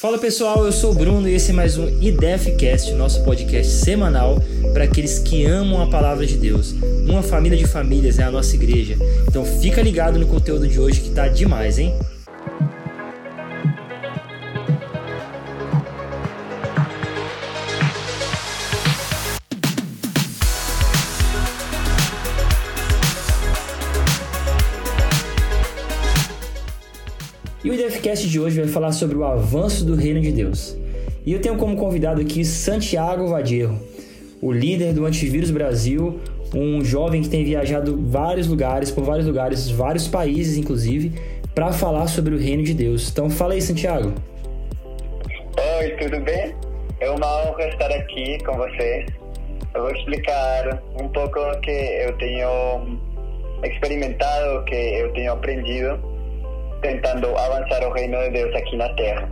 Fala pessoal, eu sou o Bruno e esse é mais um IDEFcast, nosso podcast semanal para aqueles que amam a palavra de Deus. Uma família de famílias é a nossa igreja. Então fica ligado no conteúdo de hoje que tá demais, hein? E o IDFcast de hoje vai falar sobre o avanço do reino de Deus. E eu tenho como convidado aqui Santiago Vadierro, o líder do Antivírus Brasil, um jovem que tem viajado vários lugares, por vários lugares, vários países inclusive, para falar sobre o reino de Deus. Então fala aí, Santiago. Oi, tudo bem? É uma honra estar aqui com vocês. Eu vou explicar um pouco o que eu tenho experimentado, o que eu tenho aprendido tentando avançar o reino de Deus aqui na Terra.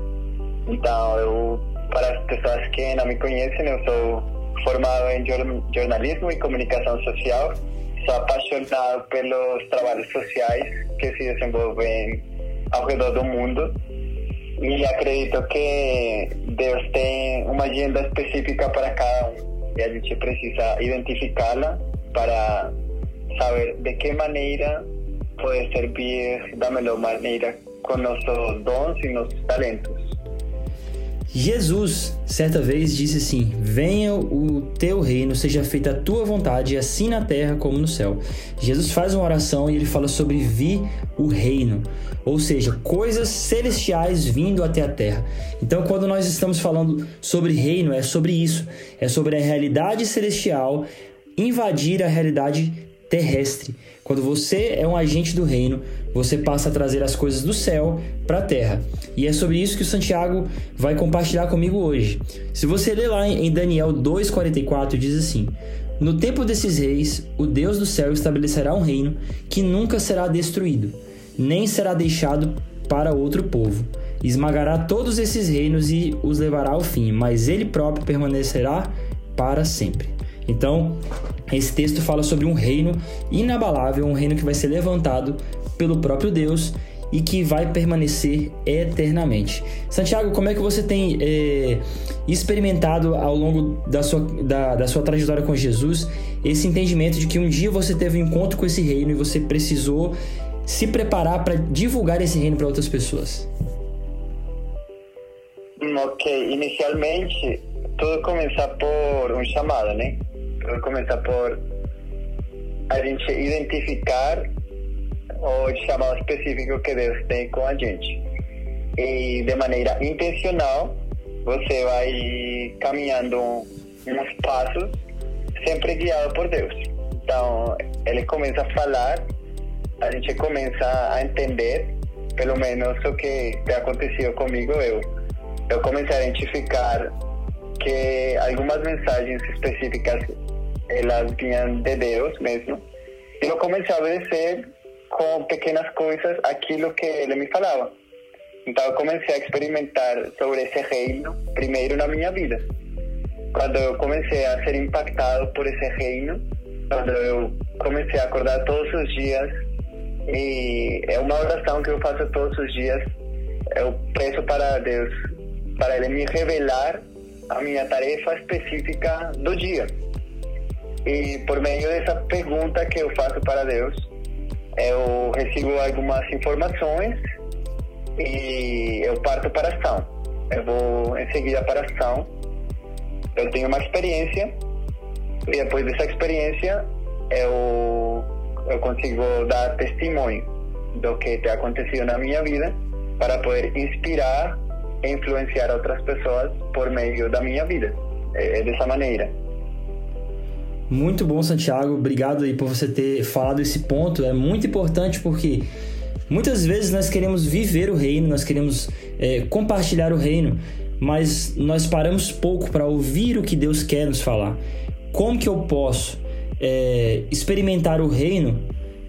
Então, eu, para as pessoas que não me conhecem, eu sou formado em jornalismo e comunicação social. Sou apaixonado pelos trabalhos sociais que se desenvolvem ao redor do mundo e acredito que Deus tem uma agenda específica para cada um e a gente precisa identificá-la para saber de que maneira pode servir da melhor maneira com nossos dons e nossos talentos. Jesus, certa vez, disse assim: Venha o teu reino, seja feita a tua vontade, assim na terra como no céu. Jesus faz uma oração e ele fala sobre vir o reino, ou seja, coisas celestiais vindo até a terra. Então, quando nós estamos falando sobre reino, é sobre isso, é sobre a realidade celestial invadir a realidade terrestre. Quando você é um agente do reino, você passa a trazer as coisas do céu para a terra. E é sobre isso que o Santiago vai compartilhar comigo hoje. Se você ler lá em Daniel 2,44, diz assim: No tempo desses reis, o Deus do céu estabelecerá um reino que nunca será destruído, nem será deixado para outro povo. Esmagará todos esses reinos e os levará ao fim, mas ele próprio permanecerá para sempre. Então, esse texto fala sobre um reino inabalável, um reino que vai ser levantado pelo próprio Deus e que vai permanecer eternamente. Santiago, como é que você tem é, experimentado ao longo da sua, da, da sua trajetória com Jesus esse entendimento de que um dia você teve um encontro com esse reino e você precisou se preparar para divulgar esse reino para outras pessoas? Ok, inicialmente tudo começa por um chamado, né? Começa por a gente identificar o chamado específico que Deus tem com a gente. E de maneira intencional, você vai caminhando uns passos, sempre guiado por Deus. Então, ele começa a falar, a gente começa a entender, pelo menos o que tem acontecido comigo, eu. Eu comecei a identificar que algumas mensagens específicas elas vinham de Deus mesmo. E eu comecei a obedecer com pequenas coisas aquilo que ele me falava. Então eu comecei a experimentar sobre esse reino primeiro na minha vida. Quando eu comecei a ser impactado por esse reino, quando eu comecei a acordar todos os dias e é uma oração que eu faço todos os dias, eu peço para Deus, para Ele me revelar a minha tarefa específica do dia. E por meio dessa pergunta que eu faço para Deus, eu recebo algumas informações e eu parto para a ação. Eu vou em seguida para a ação. Eu tenho uma experiência e depois dessa experiência eu, eu consigo dar testemunho do que tem acontecido na minha vida para poder inspirar e influenciar outras pessoas por meio da minha vida. É, é dessa maneira. Muito bom, Santiago. Obrigado aí por você ter falado esse ponto. É muito importante porque muitas vezes nós queremos viver o reino, nós queremos é, compartilhar o reino, mas nós paramos pouco para ouvir o que Deus quer nos falar. Como que eu posso é, experimentar o reino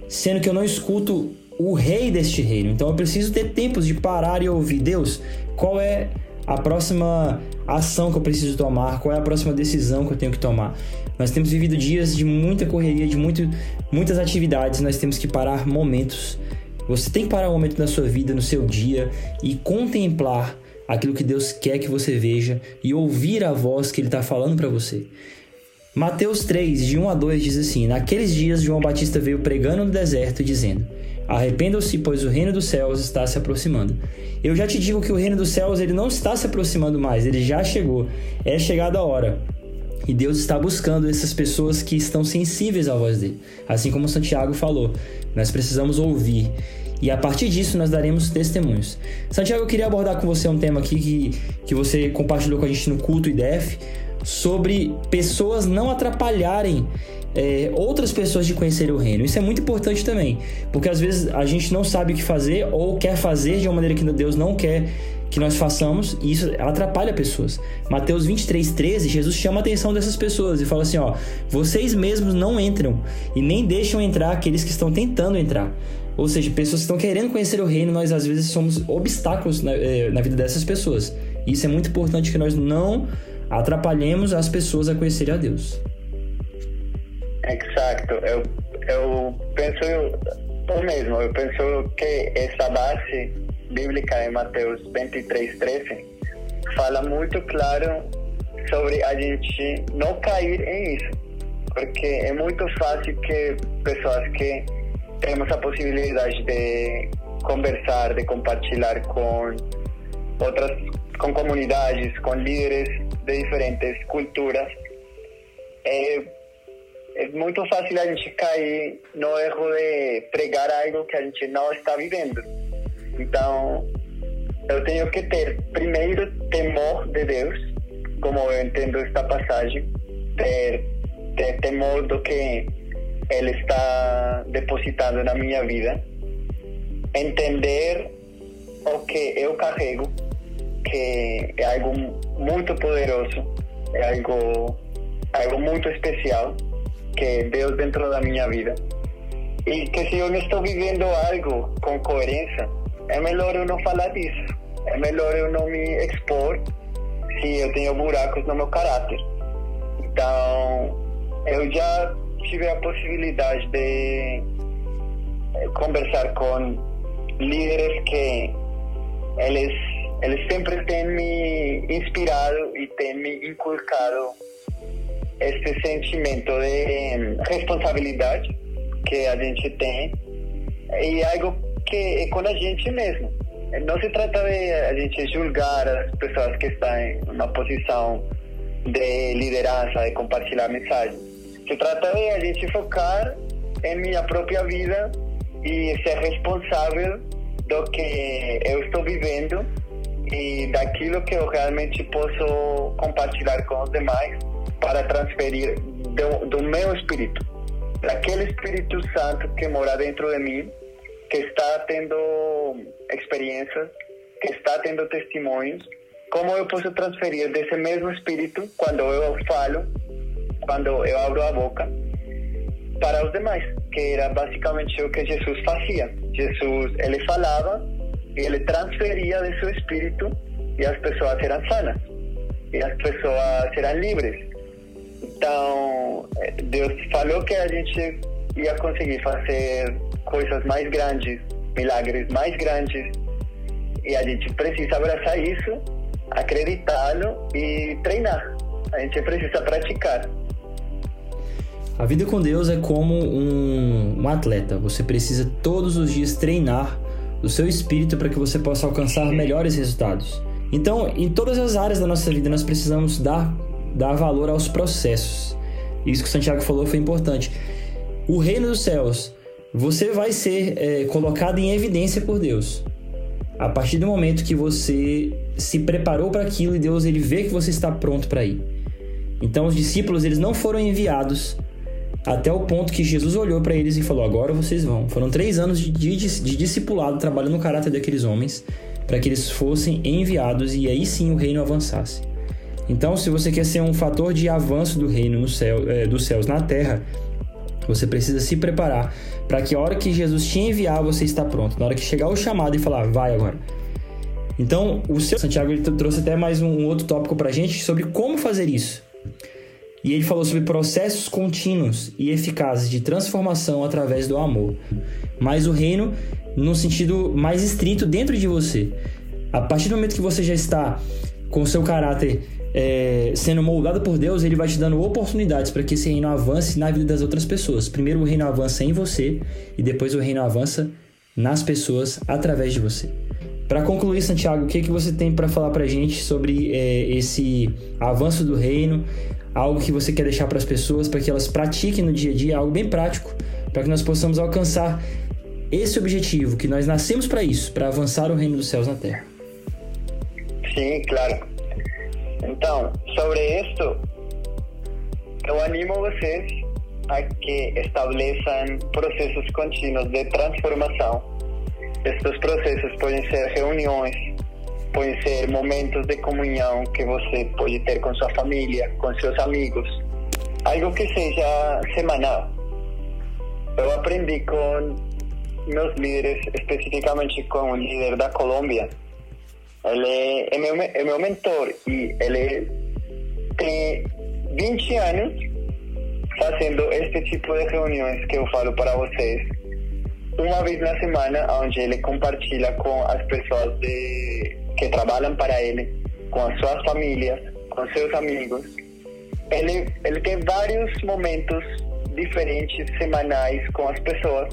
sendo que eu não escuto o rei deste reino? Então eu preciso ter tempos de parar e ouvir Deus. Qual é a próxima ação que eu preciso tomar? Qual é a próxima decisão que eu tenho que tomar? Nós temos vivido dias de muita correria, de muito, muitas atividades, nós temos que parar momentos. Você tem que parar um momento na sua vida, no seu dia e contemplar aquilo que Deus quer que você veja e ouvir a voz que Ele está falando para você. Mateus 3, de 1 a 2 diz assim: Naqueles dias, João Batista veio pregando no deserto, dizendo: Arrependam-se, pois o reino dos céus está se aproximando. Eu já te digo que o reino dos céus ele não está se aproximando mais, ele já chegou. É chegada a hora. E Deus está buscando essas pessoas que estão sensíveis à voz dele. Assim como Santiago falou, nós precisamos ouvir. E a partir disso nós daremos testemunhos. Santiago, eu queria abordar com você um tema aqui que, que você compartilhou com a gente no culto IDF sobre pessoas não atrapalharem é, outras pessoas de conhecer o reino. Isso é muito importante também, porque às vezes a gente não sabe o que fazer ou quer fazer de uma maneira que Deus não quer que nós façamos e isso atrapalha pessoas. Mateus 23, 13, Jesus chama a atenção dessas pessoas e fala assim: ó, vocês mesmos não entram e nem deixam entrar aqueles que estão tentando entrar. Ou seja, pessoas que estão querendo conhecer o reino, nós às vezes somos obstáculos na, eh, na vida dessas pessoas. Isso é muito importante que nós não atrapalhemos as pessoas a conhecerem a Deus. Exato. Eu, eu penso o mesmo. Eu penso que essa base bíblica em Mateus 23, 13 fala muito claro sobre a gente não cair em isso. Porque é muito fácil que pessoas que temos a possibilidade de conversar, de compartilhar com outras, com comunidades, com líderes de diferentes culturas, é, é muito fácil a gente cair no erro de pregar algo que a gente não está vivendo. Então, eu tenho que ter, primeiro, temor de Deus, como eu entendo esta passagem, ter, ter temor do que Ele está depositando na minha vida, entender o que eu carrego, que é algo muito poderoso, é algo, algo muito especial, que Deus dentro da minha vida. E que se eu não estou vivendo algo com coerência, é melhor eu não falar disso. É melhor eu não me expor se eu tenho buracos no meu caráter. Então, eu já tive a possibilidade de eh, conversar com líderes que eles, eles sempre têm me inspirado e têm me inculcado este sentimento de responsabilidade que a gente tem e algo que é com a gente mesmo. Não se trata de a gente julgar as pessoas que estão em uma posição de liderança, de compartilhar mensagem. Se trata de a gente focar em minha própria vida e ser responsável do que eu estou vivendo e daquilo que eu realmente posso compartilhar com os demais para transferir do, do meu espírito, daquele Espírito Santo que mora dentro de mim que está tendo experiências, que está tendo testemunhos, como eu posso transferir desse mesmo espírito quando eu falo, quando eu abro a boca, para os demais, que era basicamente o que Jesus fazia. Jesus, ele falava e ele transferia de seu espírito e as pessoas eram sanas e as pessoas eram livres. Então, eh, Deus falou que a gente ia conseguir fazer coisas mais grandes, milagres mais grandes. E a gente precisa abraçar isso, acreditá-lo e treinar. A gente precisa praticar. A vida com Deus é como um, um atleta. Você precisa todos os dias treinar o seu espírito para que você possa alcançar melhores resultados. Então, em todas as áreas da nossa vida, nós precisamos dar, dar valor aos processos. Isso que o Santiago falou foi importante. O reino dos céus você vai ser é, colocado em evidência por Deus. A partir do momento que você se preparou para aquilo e Deus ele vê que você está pronto para ir. Então os discípulos eles não foram enviados até o ponto que Jesus olhou para eles e falou: agora vocês vão. Foram três anos de, de, de discipulado trabalhando no caráter daqueles homens para que eles fossem enviados e aí sim o reino avançasse. Então, se você quer ser um fator de avanço do reino no céu, é, dos céus na terra, você precisa se preparar para que a hora que Jesus te enviar, você está pronto. Na hora que chegar o chamado e falar, vai agora. Então, o seu Santiago ele trouxe até mais um, outro tópico para a gente sobre como fazer isso. E ele falou sobre processos contínuos e eficazes de transformação através do amor. Mas o reino, no sentido mais estrito dentro de você. A partir do momento que você já está com seu caráter é, sendo moldado por Deus, ele vai te dando oportunidades para que esse reino avance na vida das outras pessoas. Primeiro o reino avança em você e depois o reino avança nas pessoas através de você. Para concluir, Santiago, o que, que você tem para falar para a gente sobre é, esse avanço do reino? Algo que você quer deixar para as pessoas, para que elas pratiquem no dia a dia, algo bem prático, para que nós possamos alcançar esse objetivo, que nós nascemos para isso, para avançar o reino dos céus na terra. Sim, claro. Então, sobre isso, eu animo vocês a que estabeleçam processos contínuos de transformação. Estes processos podem ser reuniões, podem ser momentos de comunhão que você pode ter com sua família, com seus amigos, algo que seja semanal. Eu aprendi com meus líderes, especificamente com o líder da Colômbia. Ele é meu, é meu mentor e ele tem 20 anos fazendo este tipo de reuniões que eu falo para vocês. Uma vez na semana, onde ele compartilha com as pessoas de, que trabalham para ele, com as suas famílias, com seus amigos. Ele, ele tem vários momentos diferentes semanais com as pessoas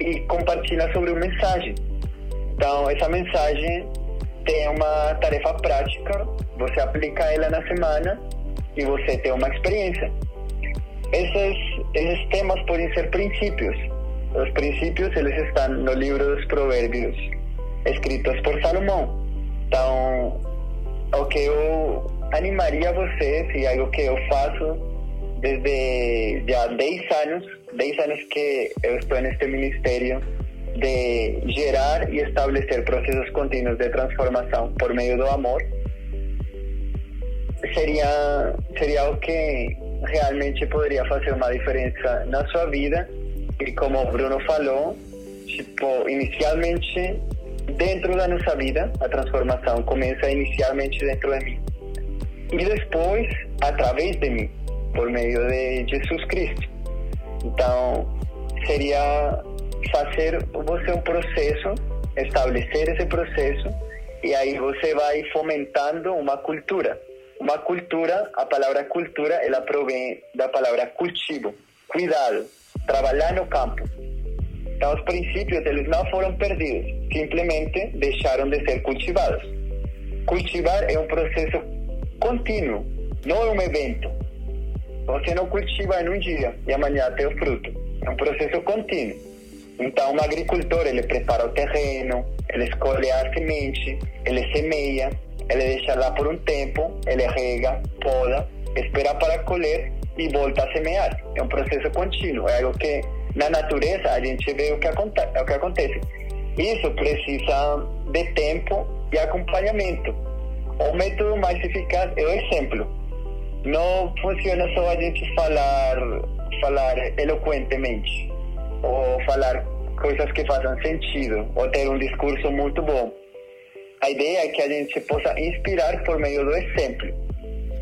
e compartilha sobre uma mensagem. Então, essa mensagem tem uma tarefa prática, você aplica ela na semana e você tem uma experiência. Esses, esses temas podem ser princípios. Os princípios eles estão no livro dos Provérbios, escritos por Salomão. Então, o que eu animaria vocês e algo que eu faço desde já 10 anos, 10 anos que eu estou neste ministério, de gerar e estabelecer processos contínuos de transformação por meio do amor, seria, seria algo que realmente poderia fazer uma diferença na sua vida. E como o Bruno falou, tipo, inicialmente dentro da nossa vida, a transformação começa inicialmente dentro de mim. E depois, através de mim, por meio de Jesus Cristo. Então, seria fazer você um processo, estabelecer esse processo, e aí você vai fomentando uma cultura. Uma cultura, a palavra cultura, ela provém da palavra cultivo, cuidado, trabalhar no campo. Então, os princípios, eles não foram perdidos, simplesmente deixaram de ser cultivados. Cultivar é um processo contínuo, não é um evento. Você não cultiva em um dia e amanhã tem o fruto. É um processo contínuo. Então, um agricultor, ele prepara o terreno, ele escolhe a semente, ele semeia, ele deixa lá por um tempo, ele rega, poda, espera para colher e volta a semear. É um processo contínuo, é algo que na natureza a gente vê o que, o que acontece. Isso precisa de tempo e acompanhamento. O método mais eficaz é o exemplo. Não funciona só a gente falar, falar eloquentemente ou falar coisas que façam sentido ou ter um discurso muito bom. A ideia é que a gente possa inspirar por meio do exemplo.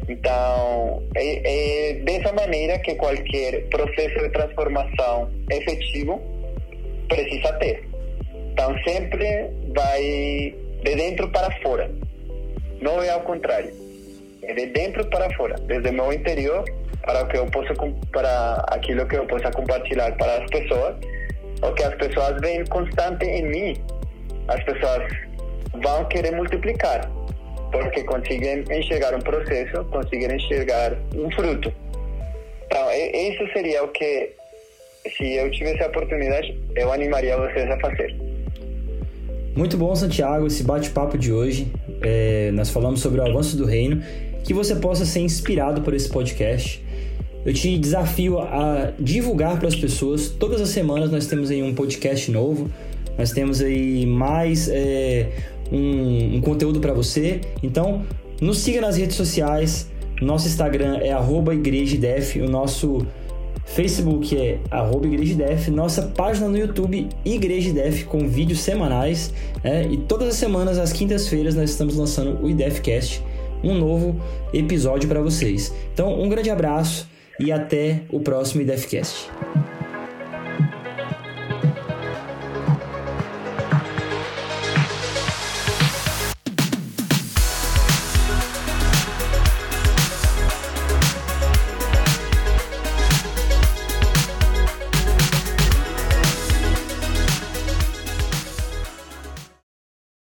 Então, é, é dessa maneira que qualquer processo de transformação efetivo precisa ter. Então, sempre vai de dentro para fora. Não é ao contrário. É de dentro para fora, desde o meu interior para que eu possa para aquilo que eu possa compartilhar para as pessoas, o que as pessoas veem constante em mim, as pessoas vão querer multiplicar, porque conseguem enxergar um processo, conseguem enxergar um fruto. Então, isso seria o que, se eu tivesse a oportunidade, eu animaria vocês a fazer. Muito bom, Santiago, esse bate-papo de hoje. É, nós falamos sobre o avanço do reino. Que você possa ser inspirado por esse podcast eu te desafio a divulgar para as pessoas. Todas as semanas nós temos aí um podcast novo, nós temos aí mais é, um, um conteúdo para você. Então, nos siga nas redes sociais. Nosso Instagram é igrejadef, o nosso Facebook é igrejadef, nossa página no YouTube Igreja Def com vídeos semanais é, e todas as semanas, às quintas-feiras, nós estamos lançando o IDEFcast, um novo episódio para vocês. Então, um grande abraço e até o próximo IDFcast.